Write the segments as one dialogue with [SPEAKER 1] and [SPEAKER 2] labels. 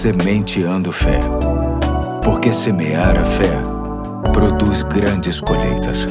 [SPEAKER 1] Sementeando Fé. Porque semear a fé produz grandes colheitas.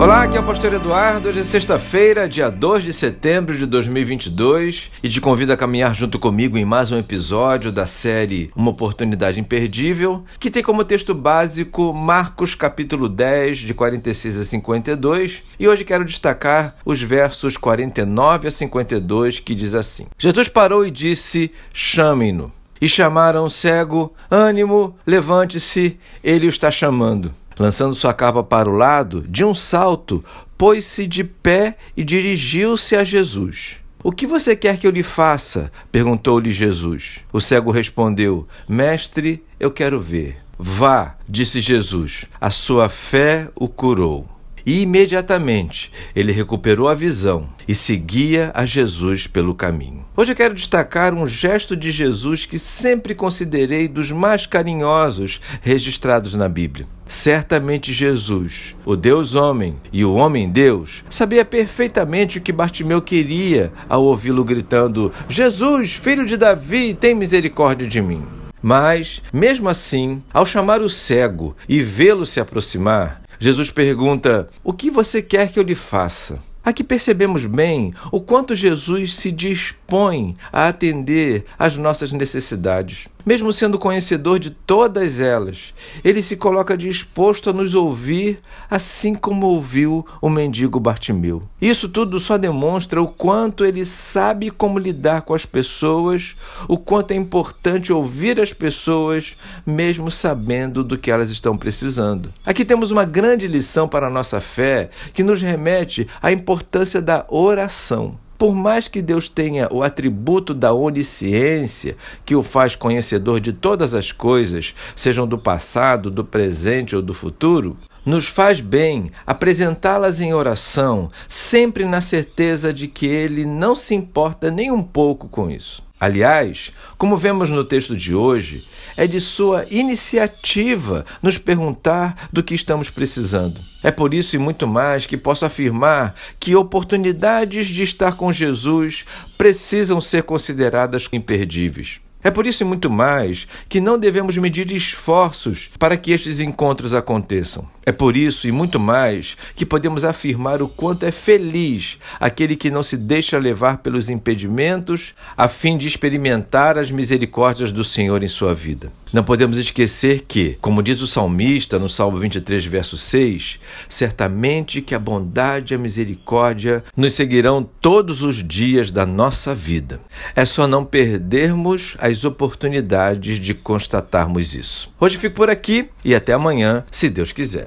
[SPEAKER 2] Olá, aqui é o Pastor Eduardo. Hoje é sexta-feira, dia 2 de setembro de 2022 e te convido a caminhar junto comigo em mais um episódio da série Uma Oportunidade Imperdível, que tem como texto básico Marcos capítulo 10, de 46 a 52, e hoje quero destacar os versos 49 a 52 que diz assim: Jesus parou e disse: Chamem-no. E chamaram o cego: Ânimo, levante-se, ele o está chamando. Lançando sua capa para o lado, de um salto, pôs-se de pé e dirigiu-se a Jesus. O que você quer que eu lhe faça? perguntou-lhe Jesus. O cego respondeu: Mestre, eu quero ver. Vá, disse Jesus, a sua fé o curou. E imediatamente ele recuperou a visão e seguia a Jesus pelo caminho. Hoje eu quero destacar um gesto de Jesus que sempre considerei dos mais carinhosos registrados na Bíblia. Certamente Jesus, o Deus homem e o homem Deus, sabia perfeitamente o que Bartimeu queria ao ouvi-lo gritando: Jesus, filho de Davi, tem misericórdia de mim. Mas, mesmo assim, ao chamar o cego e vê-lo se aproximar, Jesus pergunta: O que você quer que eu lhe faça? Aqui percebemos bem o quanto Jesus se dispõe a atender às nossas necessidades. Mesmo sendo conhecedor de todas elas, ele se coloca disposto a nos ouvir, assim como ouviu o mendigo Bartimeu. Isso tudo só demonstra o quanto ele sabe como lidar com as pessoas, o quanto é importante ouvir as pessoas, mesmo sabendo do que elas estão precisando. Aqui temos uma grande lição para a nossa fé que nos remete à importância da oração. Por mais que Deus tenha o atributo da onisciência, que o faz conhecedor de todas as coisas, sejam do passado, do presente ou do futuro, nos faz bem apresentá-las em oração, sempre na certeza de que Ele não se importa nem um pouco com isso. Aliás, como vemos no texto de hoje, é de sua iniciativa nos perguntar do que estamos precisando. É por isso e muito mais que posso afirmar que oportunidades de estar com Jesus precisam ser consideradas imperdíveis. É por isso e muito mais que não devemos medir esforços para que estes encontros aconteçam. É por isso e muito mais que podemos afirmar o quanto é feliz aquele que não se deixa levar pelos impedimentos a fim de experimentar as misericórdias do Senhor em sua vida. Não podemos esquecer que, como diz o salmista no Salmo 23, verso 6, certamente que a bondade e a misericórdia nos seguirão todos os dias da nossa vida. É só não perdermos as oportunidades de constatarmos isso. Hoje fico por aqui e até amanhã, se Deus quiser.